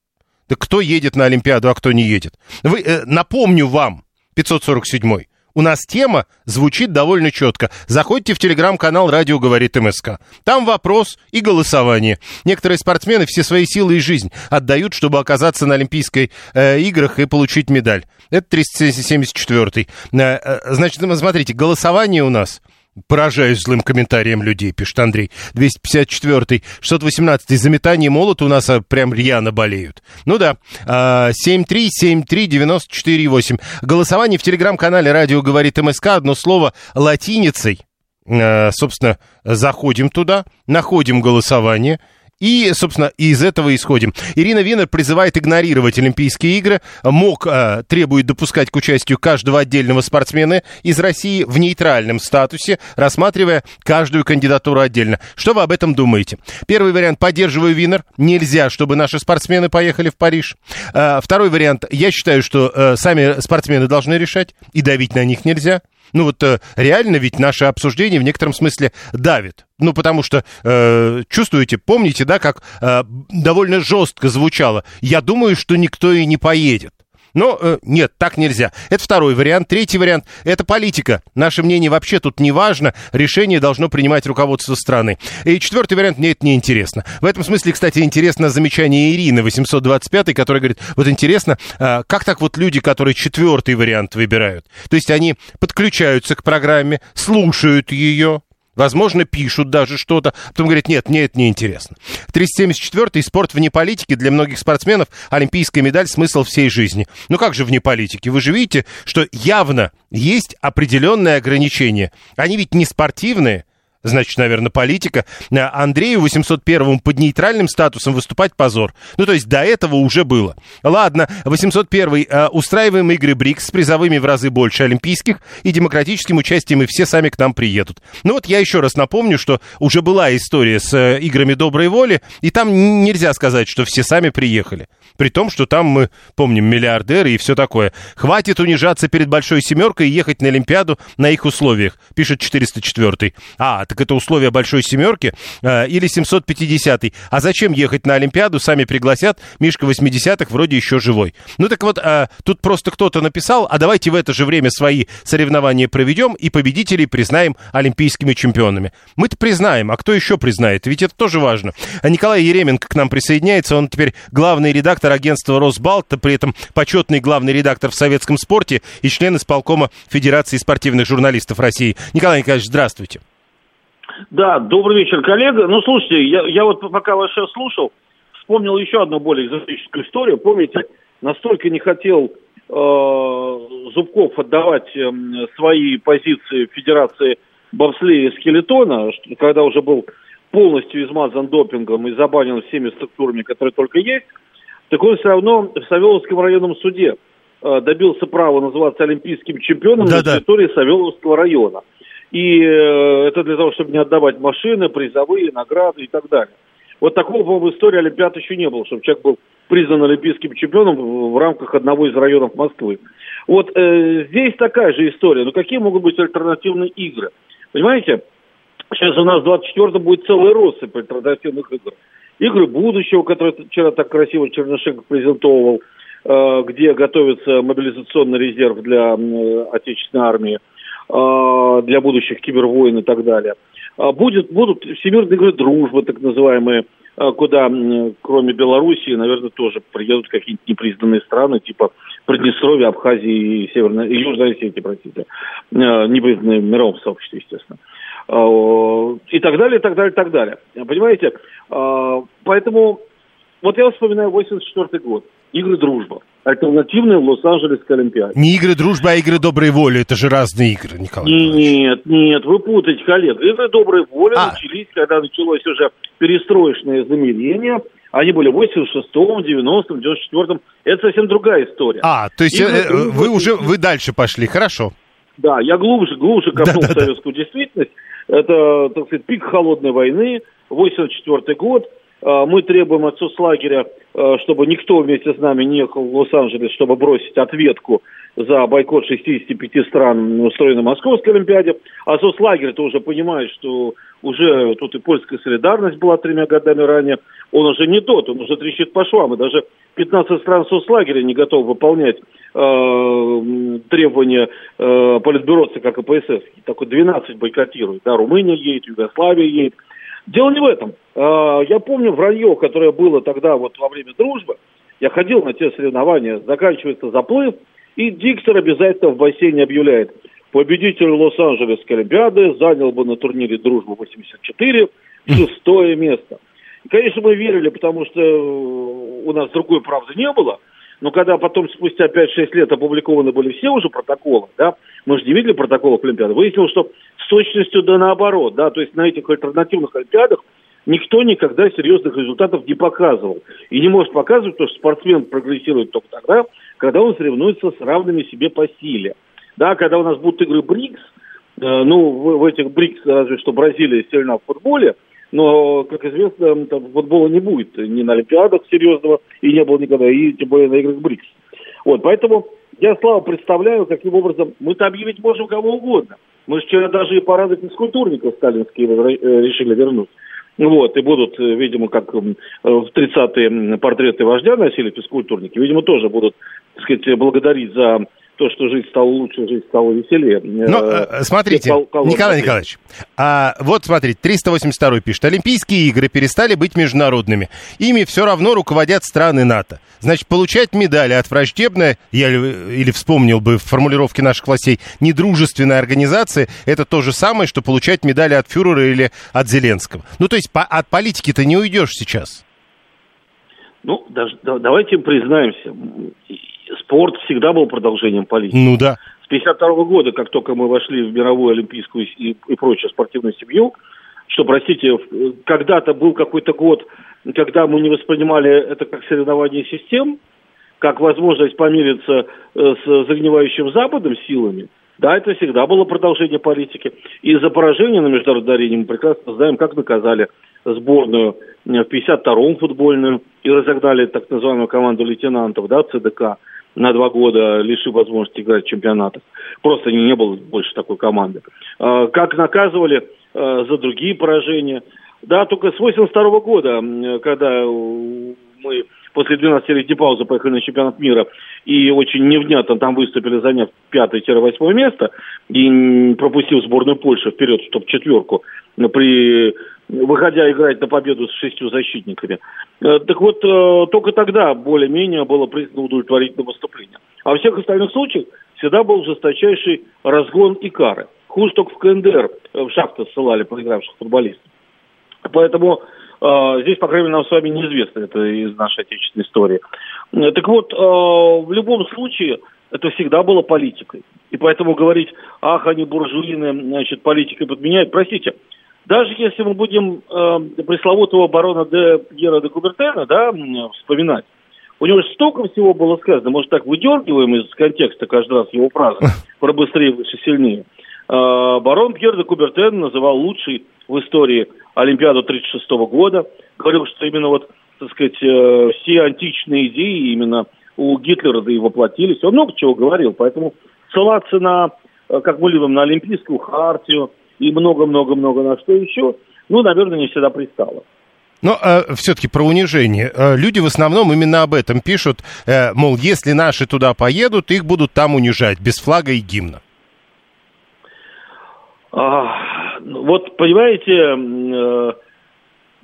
Да кто едет на Олимпиаду, а кто не едет? Вы, э, напомню вам, 547 у нас тема звучит довольно четко. Заходите в телеграм-канал «Радио говорит МСК». Там вопрос и голосование. Некоторые спортсмены все свои силы и жизнь отдают, чтобы оказаться на Олимпийской э, играх и получить медаль. Это 374-й. Э, э, значит, смотрите, голосование у нас Поражаюсь злым комментарием людей, пишет Андрей. 254-й, 618-й. За метание молота у нас а, прям рьяно болеют. Ну да. 7373948. Голосование в телеграм-канале «Радио говорит МСК». Одно слово латиницей. А, собственно, заходим туда, находим голосование – и, собственно, из этого исходим. Ирина Винер призывает игнорировать Олимпийские игры. МОК э, требует допускать к участию каждого отдельного спортсмена из России в нейтральном статусе, рассматривая каждую кандидатуру отдельно. Что вы об этом думаете? Первый вариант. Поддерживаю Винер. Нельзя, чтобы наши спортсмены поехали в Париж. Э, второй вариант. Я считаю, что э, сами спортсмены должны решать, и давить на них нельзя. Ну вот э, реально ведь наше обсуждение в некотором смысле давит. Ну, потому что, э, чувствуете, помните, да, как э, довольно жестко звучало. Я думаю, что никто и не поедет. Но э, нет, так нельзя. Это второй вариант. Третий вариант – это политика. Наше мнение вообще тут не важно. Решение должно принимать руководство страны. И четвертый вариант – мне это не интересно. В этом смысле, кстати, интересно замечание Ирины 825, которая говорит, вот интересно, э, как так вот люди, которые четвертый вариант выбирают? То есть они подключаются к программе, слушают ее, Возможно, пишут даже что-то, потом говорят, нет, мне это не интересно. 374-й спорт вне политики. Для многих спортсменов олимпийская медаль – смысл всей жизни. Ну как же вне политики? Вы же видите, что явно есть определенные ограничения. Они ведь не спортивные, значит, наверное, политика. А Андрею 801 под нейтральным статусом выступать позор. Ну, то есть до этого уже было. Ладно, 801 э, устраиваем игры БРИКС с призовыми в разы больше олимпийских и демократическим участием, и все сами к нам приедут. Ну вот я еще раз напомню, что уже была история с э, играми доброй воли, и там нельзя сказать, что все сами приехали. При том, что там мы помним миллиардеры и все такое. Хватит унижаться перед большой семеркой и ехать на Олимпиаду на их условиях, пишет 404. А, так это условия большой семерки э, или 750. А зачем ехать на Олимпиаду? Сами пригласят. Мишка 80-х вроде еще живой. Ну так вот, э, тут просто кто-то написал, а давайте в это же время свои соревнования проведем и победителей признаем олимпийскими чемпионами. Мы-то признаем, а кто еще признает? Ведь это тоже важно. А Николай Еременко к нам присоединяется. Он теперь главный редактор агентства «Росбалт», при этом почетный главный редактор в советском спорте и член исполкома Федерации спортивных журналистов России. Николай Николаевич, здравствуйте. Да, добрый вечер, коллега. Ну, слушайте, я, я вот пока вас сейчас слушал, вспомнил еще одну более экзотическую историю. Помните, настолько не хотел Зубков отдавать эм, свои позиции Федерации бобслея и скелетона, когда уже был полностью измазан допингом и забанен всеми структурами, которые только есть, так он все равно в Савеловском районном суде э, добился права называться олимпийским чемпионом да, на территории да. Савеловского района. И э, это для того, чтобы не отдавать машины, призовые, награды и так далее. Вот такого, по-моему, истории Олимпиад еще не было, чтобы человек был признан олимпийским чемпионом в, рамках одного из районов Москвы. Вот э, здесь такая же история. Но какие могут быть альтернативные игры? Понимаете, сейчас у нас в 24-м будет целый россыпь альтернативных игр. Игры будущего, которые вчера так красиво Чернышенко презентовал, э, где готовится мобилизационный резерв для э, отечественной армии, для будущих кибервойн и так далее. А будет, будут всемирные игры дружбы, так называемые, куда, кроме Белоруссии, наверное, тоже приедут какие-нибудь непризнанные страны, типа Приднестровья, Абхазии и Северной, и Южной Осетии, простите, непризнанные в мировом сообществе, естественно. И так далее, и так далее, и так далее. Понимаете? А, поэтому вот я вспоминаю 84 год. Игры дружба. Альтернативные в Лос-Анджелесской Олимпиаде. Не игры дружбы, а игры доброй воли. Это же разные игры, Николай Нет, нет, вы путаете, коллег. Игры доброй воли а. начались, когда началось уже перестроечное замерение. Они были в 86-м, 90-м, 94-м. Это совсем другая история. А, то есть игры, э, вы уже вы дальше пошли, хорошо. Да, я глубже, глубже копнул да, да, советскую да. действительность. Это, так сказать, пик холодной войны, 84 год. А, мы требуем от соцлагеря, а, чтобы никто вместе с нами не ехал в Лос-Анджелес, чтобы бросить ответку за бойкот 65 стран, устроенной Московской Олимпиаде. А соцлагерь-то уже понимает, что уже тут и польская солидарность была тремя годами ранее. Он уже не тот, он уже трещит по швам. И даже 15 стран соцлагеря не готовы выполнять э, требования э, политбюро ЦК КПСС. Такой 12 бойкотирует. Да, Румыния едет, Югославия едет. Дело не в этом. Э, я помню вранье, которое было тогда вот во время дружбы. Я ходил на те соревнования, заканчивается заплыв, и диктор обязательно в бассейне объявляет. Победитель Лос-Анджелесской Олимпиады занял бы на турнире «Дружба-84» шестое место. конечно, мы верили, потому что у нас другой правды не было. Но когда потом, спустя 5-6 лет, опубликованы были все уже протоколы, да, мы же не видели протоколов Олимпиады, выяснилось, что с точностью да наоборот, да, то есть на этих альтернативных Олимпиадах никто никогда серьезных результатов не показывал. И не может показывать, потому что спортсмен прогрессирует только тогда, когда он соревнуется с равными себе по силе. Да, когда у нас будут игры БРИКС, э, ну, в, в этих БРИКС разве что Бразилия сильна в футболе, но, как известно, там футбола не будет ни на Олимпиадах серьезного, и не было никогда, и тем более на играх БРИКС. Вот, поэтому я, Слава, представляю, каким образом мы-то объявить можем кого угодно. Мы вчера даже и парады физкультурников сталинские э, решили вернуть. Вот, и будут, э, видимо, как в 30-е портреты вождя носили физкультурники, видимо, тоже будут, так сказать, благодарить за то, что жизнь стала лучше, жизнь стала веселее. Э, э, смотрите, Николай Николаевич, а, вот смотрите, 382 пишет, Олимпийские игры перестали быть международными. Ими все равно руководят страны НАТО. Значит, получать медали от враждебной, я или вспомнил бы в формулировке наших властей, недружественной организации, это то же самое, что получать медали от фюрера или от Зеленского. Ну, то есть по, от политики ты не уйдешь сейчас. Ну, даже, давайте признаемся, спорт всегда был продолжением политики. Ну да. С 52 года, как только мы вошли в мировую олимпийскую и, и прочую спортивную семью, что, простите, когда-то был какой-то год, когда мы не воспринимали это как соревнование систем, как возможность помириться э, с загнивающим Западом силами, да, это всегда было продолжение политики. И за поражение на международной арене мы прекрасно знаем, как наказали сборную в 52-м футбольную и разогнали так называемую команду лейтенантов, да, ЦДК на два года лишив возможности играть в чемпионатах. Просто не, было больше такой команды. А, как наказывали а, за другие поражения. Да, только с 82 года, когда мы после 12-летней паузы поехали на чемпионат мира и очень невнятно там выступили, заняв пятое-восьмое место и пропустив сборную Польши вперед в топ-четверку при выходя играть на победу с шестью защитниками. Э, так вот, э, только тогда более-менее было признано удовлетворительное выступление. А во всех остальных случаях всегда был жесточайший разгон и кары. Хуже только в КНДР э, в шахты ссылали проигравших футболистов. Поэтому здесь, по крайней мере, нам с вами неизвестно это из нашей отечественной истории. Так вот, в любом случае, это всегда было политикой. И поэтому говорить, ах, они буржуины, значит, политикой подменяют. Простите, даже если мы будем э, пресловутого барона де Пьера де Кубертена, да, вспоминать, у него же столько всего было сказано, может, так выдергиваем из контекста каждый раз его фразы [laughs] про быстрее, выше, сильнее. Э, барон Пьер де Кубертен называл лучшей в истории Олимпиаду 1936 года. Говорил, что именно вот, так сказать, э, все античные идеи именно у Гитлера да и воплотились. Он много чего говорил, поэтому ссылаться на, э, как мы любим, на Олимпийскую хартию и много-много-много на что еще, ну, наверное, не всегда пристало. Но э, все-таки про унижение. Э, люди в основном именно об этом пишут, э, мол, если наши туда поедут, их будут там унижать, без флага и гимна. А, вот, понимаете, э,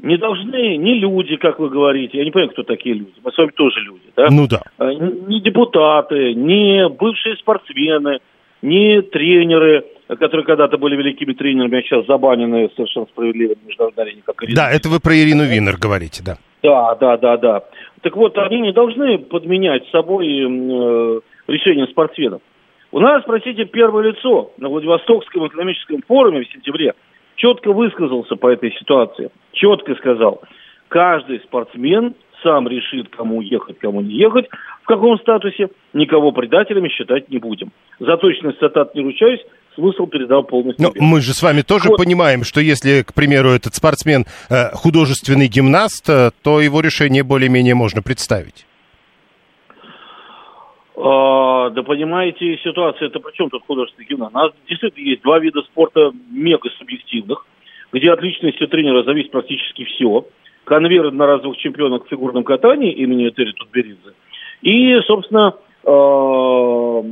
не должны ни люди, как вы говорите, я не понимаю, кто такие люди, мы с вами тоже люди, да? Ну да. Э, ни депутаты, ни бывшие спортсмены, ни тренеры, которые когда-то были великими тренерами, а сейчас забанены совершенно справедливо на международной арене, как Ирина. Да, это вы про Ирину Винер говорите, да. Да, да, да, да. Так вот, они не должны подменять собой э, решение спортсменов. У нас, простите, первое лицо на Владивостокском экономическом форуме в сентябре четко высказался по этой ситуации. Четко сказал, каждый спортсмен сам решит, кому ехать, кому не ехать, в каком статусе, никого предателями считать не будем. За точность цитат не ручаюсь, смысл передал полностью. Но мы же с вами тоже вот. понимаем, что если, к примеру, этот спортсмен э, художественный гимнаст, э, то его решение более-менее можно представить. А, да понимаете, ситуация, это при чем тут художественный кино? У нас действительно есть два вида спорта мега субъективных, где от личности тренера зависит практически все. Конвейер одноразовых чемпионок в фигурном катании имени Этери Тутберидзе. И, собственно, э,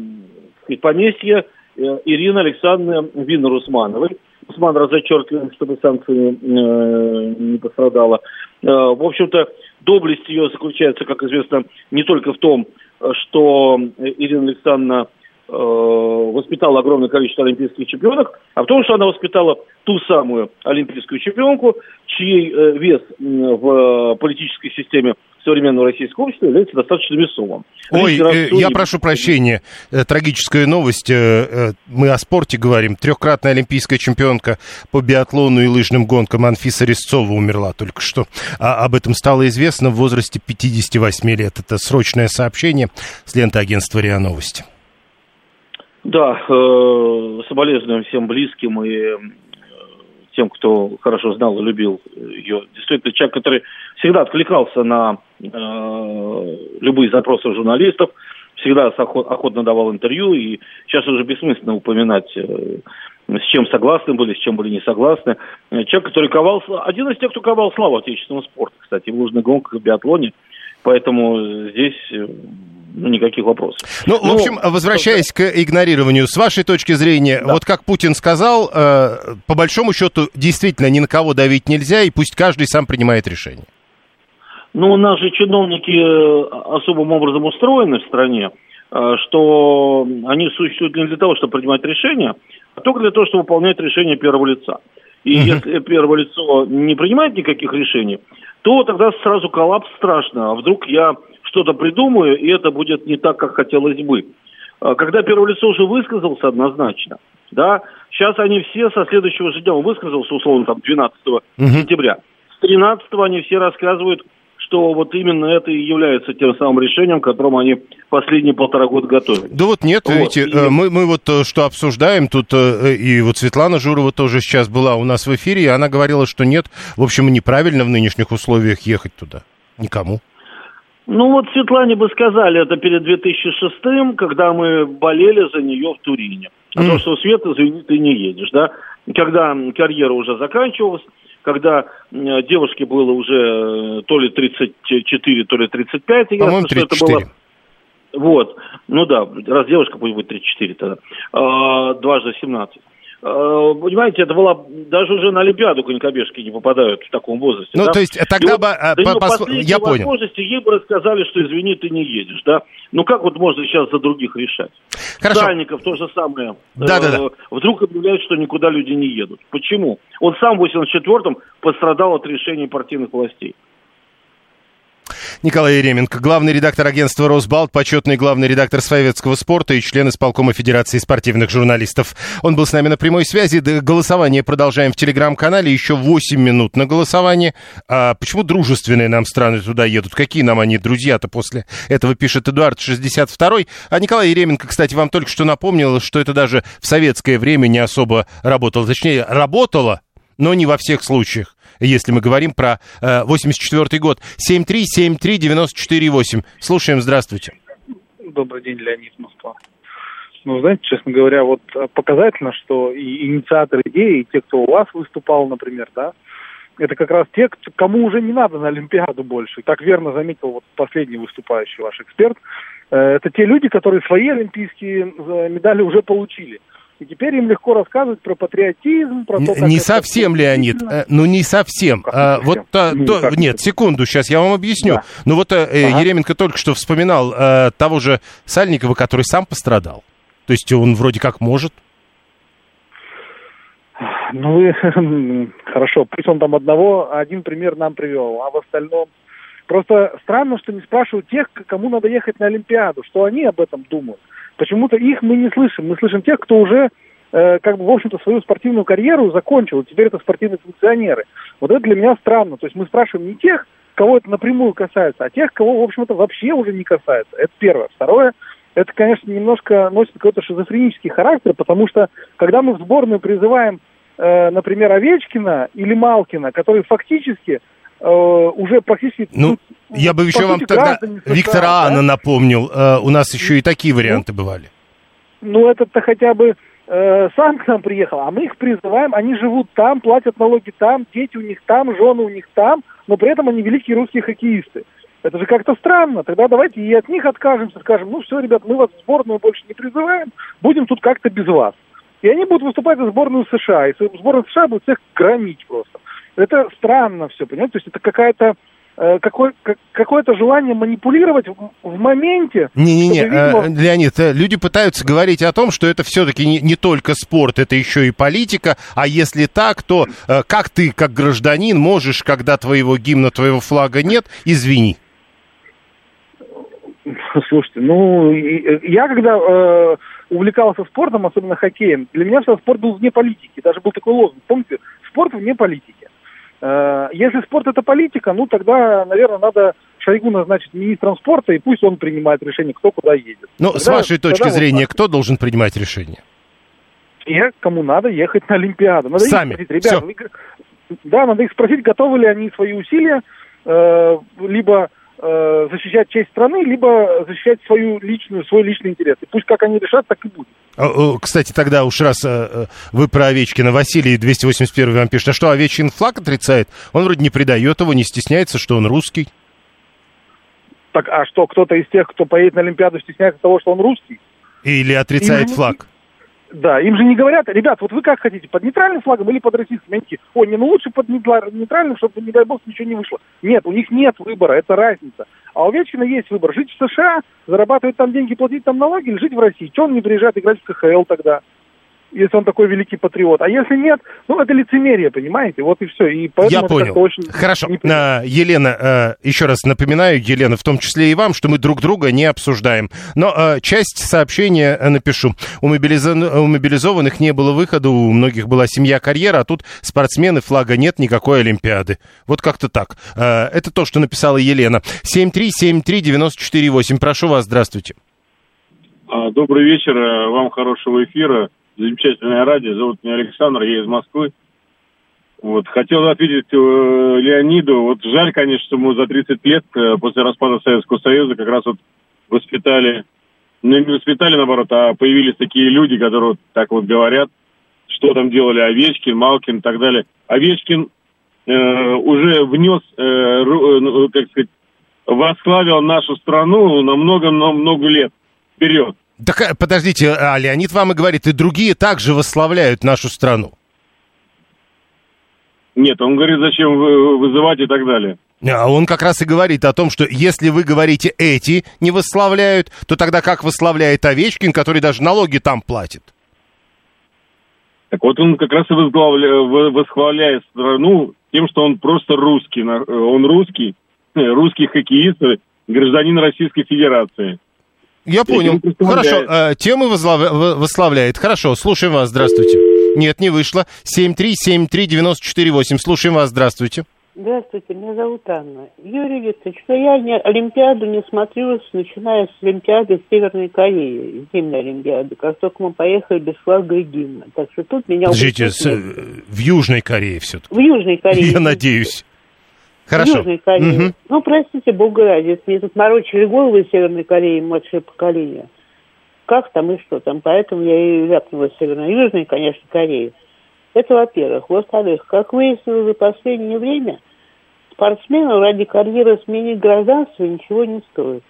поместье Ирины Александровны Винер Усмановой. Усман разочеркиваем, чтобы санкции э, не пострадала. Э, в общем-то, доблесть ее заключается, как известно, не только в том, что Ирина Александровна э, воспитала огромное количество олимпийских чемпионок, а в том, что она воспитала ту самую олимпийскую чемпионку, чей э, вес в политической системе современного российского общества является достаточно весомым. Ой, э, я прошу прощения, э, трагическая новость, э, э, мы о спорте говорим. Трехкратная олимпийская чемпионка по биатлону и лыжным гонкам Анфиса Резцова умерла только что. А об этом стало известно в возрасте 58 лет. Это срочное сообщение с ленты агентства РИА Новости. Да, э, соболезнуем всем близким и тем, кто хорошо знал и любил ее. Действительно, человек, который всегда откликался на э, любые запросы журналистов, всегда охотно давал интервью, и сейчас уже бессмысленно упоминать, э, с чем согласны были, с чем были не согласны. Человек, который ковал, один из тех, кто ковал славу отечественного спорта, кстати, в лыжных гонках и биатлоне, поэтому здесь э, ну, никаких вопросов. Ну, в общем, возвращаясь к игнорированию, с вашей точки зрения, да. вот как Путин сказал, э, по большому счету, действительно ни на кого давить нельзя, и пусть каждый сам принимает решение. Ну, же чиновники э, особым образом устроены в стране, э, что они существуют не для того, чтобы принимать решения, а только для того, чтобы выполнять решения первого лица. И угу. если первое лицо не принимает никаких решений, то тогда сразу коллапс страшно. А вдруг я что-то придумаю, и это будет не так, как хотелось бы. А когда первое лицо уже высказался однозначно, да, сейчас они все со следующего же дня, он высказался, условно, там, 12 угу. сентября, с 13 они все рассказывают, что вот именно это и является тем самым решением, к которому они последние полтора года готовят. Да вот нет, вот. видите, и... Э, мы, мы вот э, что обсуждаем, тут э, и вот Светлана Журова тоже сейчас была у нас в эфире, и она говорила, что нет, в общем, неправильно в нынешних условиях ехать туда. Никому. Ну вот Светлане бы сказали это перед 2006 когда мы болели за нее в Турине. А mm. то, что Свет, извини, ты не едешь, да? Когда карьера уже заканчивалась, когда девушке было уже э, то ли 34, то ли 35, По-моему, 34. что это было... Вот, ну да, раз девушка пусть будет 34 тогда, а, дважды 17. Э, понимаете, это была даже уже на Олимпиаду конькобежки не попадают в таком возрасте. Ну, да? то есть тогда бы... А, по, по, я понял. возможности ей бы рассказали, что извини, ты не едешь, да? Ну как вот можно сейчас за других решать? Хорошо. Дальников то же самое. Да, да, да. Вдруг объявляют, что никуда люди не едут. Почему? Он сам в 84-м пострадал от решений партийных властей. Николай Еременко, главный редактор агентства «Росбалт», почетный главный редактор советского спорта и член исполкома Федерации спортивных журналистов. Он был с нами на прямой связи. Голосование продолжаем в телеграм-канале. Еще 8 минут на голосование. А почему дружественные нам страны туда едут? Какие нам они друзья-то после этого, пишет Эдуард 62 А Николай Еременко, кстати, вам только что напомнил, что это даже в советское время не особо работало. Точнее, работало, но не во всех случаях если мы говорим про э, 84 год. 7373948. Слушаем, здравствуйте. Добрый день, Леонид Москва. Ну, знаете, честно говоря, вот показательно, что и инициаторы идеи, и те, кто у вас выступал, например, да, это как раз те, кому уже не надо на Олимпиаду больше. Так верно заметил вот последний выступающий ваш эксперт. Э, это те люди, которые свои олимпийские э, медали уже получили. И теперь им легко рассказывать про патриотизм, про то, как Не совсем, Леонид, э, ну не совсем. А, вот а, ну, то, нет, секунду, сейчас я вам объясню. Да. Ну вот э, ага. Еременко только что вспоминал э, того же Сальникова, который сам пострадал. То есть он вроде как может. Ну, [laughs] хорошо, пусть он там одного, один пример нам привел, а в остальном... Просто странно, что не спрашивают тех, кому надо ехать на Олимпиаду, что они об этом думают. Почему-то их мы не слышим. Мы слышим тех, кто уже, э, как бы, в общем-то, свою спортивную карьеру закончил. Теперь это спортивные функционеры. Вот это для меня странно. То есть мы спрашиваем не тех, кого это напрямую касается, а тех, кого, в общем-то, вообще уже не касается. Это первое. Второе, это, конечно, немножко носит какой-то шизофренический характер, потому что, когда мы в сборную призываем, э, например, Овечкина или Малкина, которые фактически э, уже практически... Ну, я бы еще вам тогда Виктора Анна да? напомнил. Э, у нас еще и такие варианты ну, бывали. Ну, этот-то хотя бы э, сам к нам приехал, а мы их призываем, они живут там, платят налоги там, дети у них там, жены у них там, но при этом они великие русские хоккеисты. Это же как-то странно. Тогда давайте и от них откажемся, скажем, ну все, ребят, мы вас в сборную больше не призываем, будем тут как-то без вас. И они будут выступать за сборную США, и сборная США будет всех громить просто. Это странно все, понимаете? То есть это какая-то Э, какой, какое-то желание манипулировать в, в моменте. Не-не-не, видимо... Э, Леонид, э, люди пытаются говорить о том, что это все-таки не, не только спорт, это еще и политика. А если так, то как ты, как гражданин, можешь, когда твоего гимна, твоего флага нет, извини. [laughs] Слушайте, ну, я когда э, увлекался спортом, особенно хоккеем, для меня всегда спорт был вне политики. Даже был такой лозунг, помните, спорт вне политики. Э, если спорт это политика, ну тогда, наверное, надо Шойгу назначить министром спорта, и пусть он принимает решение, кто куда едет. Ну, с вашей точки зрения, вот, кто должен принимать решение? Те, кому надо ехать на Олимпиаду. Надо Сами. Их спросить, ребята, вы, да, надо их спросить, готовы ли они свои усилия, э, либо э, защищать честь страны, либо защищать свою личную, свой личный интерес. И пусть как они решат, так и будет. А, кстати, тогда уж раз э, вы про Овечкина, Василий 281 вам пишет, а что, Овечкин флаг отрицает? Он вроде не предает его, не стесняется, что он русский. Так, а что, кто-то из тех, кто поедет на Олимпиаду, стесняется того, что он русский? Или отрицает Или... флаг? Да, им же не говорят, ребят, вот вы как хотите, под нейтральным флагом или под российским? Они такие, ой, не, ну лучше под нейтральным, чтобы, не дай бог, ничего не вышло. Нет, у них нет выбора, это разница. А у Вечина есть выбор, жить в США, зарабатывать там деньги, платить там налоги или жить в России. Чего он не приезжает играть в КХЛ тогда? Если он такой великий патриот. А если нет, ну, это лицемерие, понимаете? Вот и все. И поэтому Я понял. Очень Хорошо. А, Елена, а, еще раз напоминаю, Елена, в том числе и вам, что мы друг друга не обсуждаем. Но а, часть сообщения напишу. У, мобилизо... у мобилизованных не было выхода, у многих была семья, карьера, а тут спортсмены, флага нет, никакой Олимпиады. Вот как-то так. Это то, что написала Елена. 7373948. Прошу вас, здравствуйте. Добрый вечер, вам хорошего эфира замечательное радио. Зовут меня Александр, я из Москвы. Вот, хотел ответить э, Леониду. Вот жаль, конечно, что мы за 30 лет э, после распада Советского Союза как раз вот воспитали, ну не воспитали наоборот, а появились такие люди, которые вот так вот говорят, что там делали Овечкин, Малкин и так далее. Овечкин э, уже внес, э, э ну, как сказать, восславил нашу страну на много-много лет вперед. Так, э, подождите, а Леонид вам и говорит, и другие также восславляют нашу страну. Нет, он говорит, зачем вызывать и так далее. А он как раз и говорит о том, что если вы говорите, эти не восславляют, то тогда как восславляет Овечкин, который даже налоги там платит? Так вот он как раз и восхваляет страну тем, что он просто русский. Он русский, русский хоккеист, гражданин Российской Федерации. Я понял. Хорошо, э, темы восславляет. Хорошо, слушаем вас, здравствуйте. Нет, не вышло. 7373948. Слушаем вас, здравствуйте. Здравствуйте, меня зовут Анна. Юрий Викторович, что я не, Олимпиаду не смотрю, начиная с Олимпиады Северной Кореи, зимней Олимпиады, как только мы поехали без флага и гимна. Так что тут меня... Подождите, с, э, в Южной Корее все-таки. В Южной Корее. Я надеюсь. Хорошо. Южной Корее. Угу. Ну, простите, бога ради, мне тут морочили головы Северной Кореи младшее поколение. Как там и что там, поэтому я и ляпнула Северной. Южной, конечно, Кореи. Это во-первых. Во-вторых, как выяснилось за последнее время, спортсмену ради карьеры сменить гражданство ничего не стоит.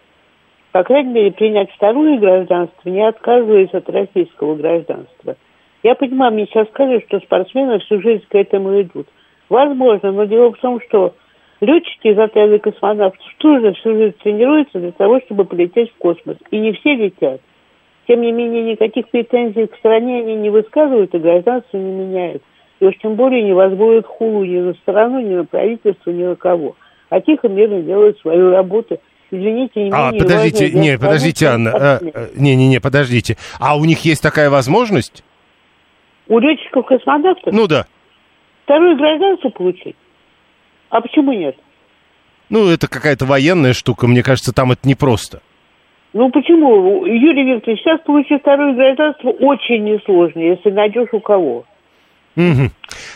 По крайней мере, принять второе гражданство, не отказываясь от российского гражданства. Я понимаю, мне сейчас скажут, что спортсмены всю жизнь к этому идут. Возможно, но дело в том, что летчики из отряда космонавтов тоже всю жизнь тренируются для того, чтобы полететь в космос. И не все летят. Тем не менее, никаких претензий к стране они не высказывают и гражданство не меняют. И уж тем более не возводят хулу ни на страну, ни на правительство, ни на кого. А тихо мирно делают свою работу. Извините, не А, подождите, не, подождите, Анна. А, Не-не-не, а, подождите. А у них есть такая возможность? У летчиков-космонавтов? Ну да. Второе гражданство получить? А почему нет? Ну, это какая-то военная штука, мне кажется, там это непросто. Ну почему? Юрий Викторович, сейчас получить второе гражданство очень несложно, если найдешь у кого. Угу.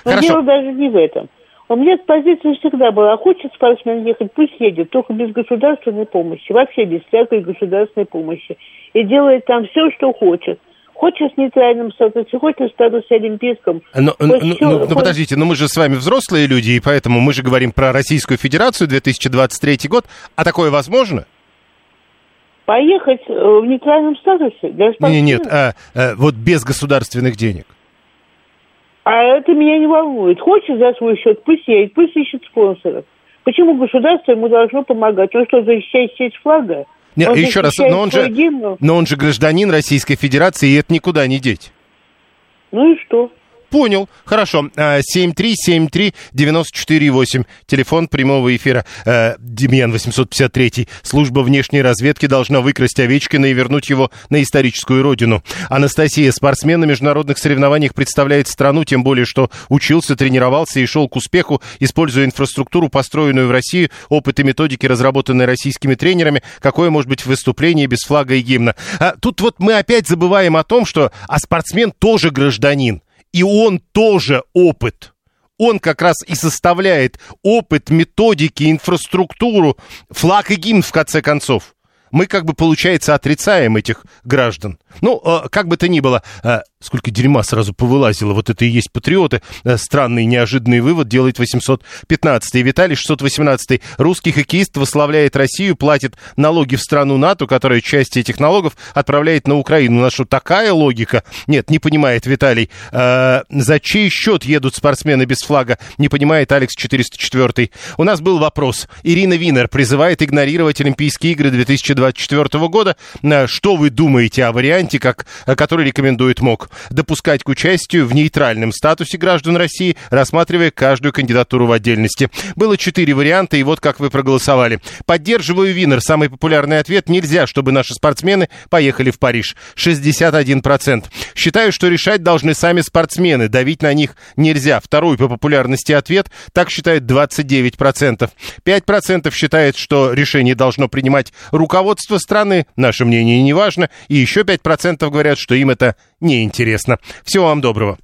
Но Хорошо. дело даже не в этом. У меня позиция всегда была, хочет спортсмен ехать, пусть едет, только без государственной помощи, вообще без всякой государственной помощи. И делает там все, что хочет. Хочешь в нейтральном статусе, хочешь в статусе олимпийском. Но, ну, ну, ну, ну, подождите, но мы же с вами взрослые люди, и поэтому мы же говорим про Российскую Федерацию 2023 год. А такое возможно? Поехать э, в нейтральном статусе для? Не, нет, а, а, вот без государственных денег. А это меня не волнует. Хочет за свой счет, пусть едет, пусть ищет спонсоров. Почему государство ему должно помогать? Он что, защищает честь флага? Не, он еще раз, но он, же, но он же гражданин Российской Федерации, и это никуда не деть. Ну и что? Понял. Хорошо. 7373948. А, Телефон прямого эфира. А, Демьян 853. Служба внешней разведки должна выкрасть Овечкина и вернуть его на историческую родину. Анастасия, спортсмен на международных соревнованиях представляет страну, тем более, что учился, тренировался и шел к успеху, используя инфраструктуру, построенную в России, опыт и методики, разработанные российскими тренерами. Какое может быть выступление без флага и гимна? А, тут вот мы опять забываем о том, что а спортсмен тоже гражданин. И он тоже опыт. Он как раз и составляет опыт, методики, инфраструктуру, флаг и гимн в конце концов. Мы как бы, получается, отрицаем этих граждан. Ну, э, как бы то ни было, э, сколько дерьма сразу повылазило, вот это и есть патриоты. Э, странный неожиданный вывод делает 815-й. Виталий 618-й. Русский хоккеист выславляет Россию, платит налоги в страну НАТО, которая часть этих налогов отправляет на Украину. На что такая логика? Нет, не понимает Виталий. За чей счет едут спортсмены без флага? Не понимает Алекс 404 У нас был вопрос. Ирина Винер призывает игнорировать Олимпийские игры 2024 года. Что вы думаете о варианте? варианте, как, э, который рекомендует МОК. Допускать к участию в нейтральном статусе граждан России, рассматривая каждую кандидатуру в отдельности. Было четыре варианта, и вот как вы проголосовали. Поддерживаю Винер. Самый популярный ответ. Нельзя, чтобы наши спортсмены поехали в Париж. 61%. Считаю, что решать должны сами спортсмены. Давить на них нельзя. Второй по популярности ответ. Так считает 29%. 5% считает, что решение должно принимать руководство страны. Наше мнение не важно. И еще 5% говорят, что им это неинтересно. Всего вам доброго.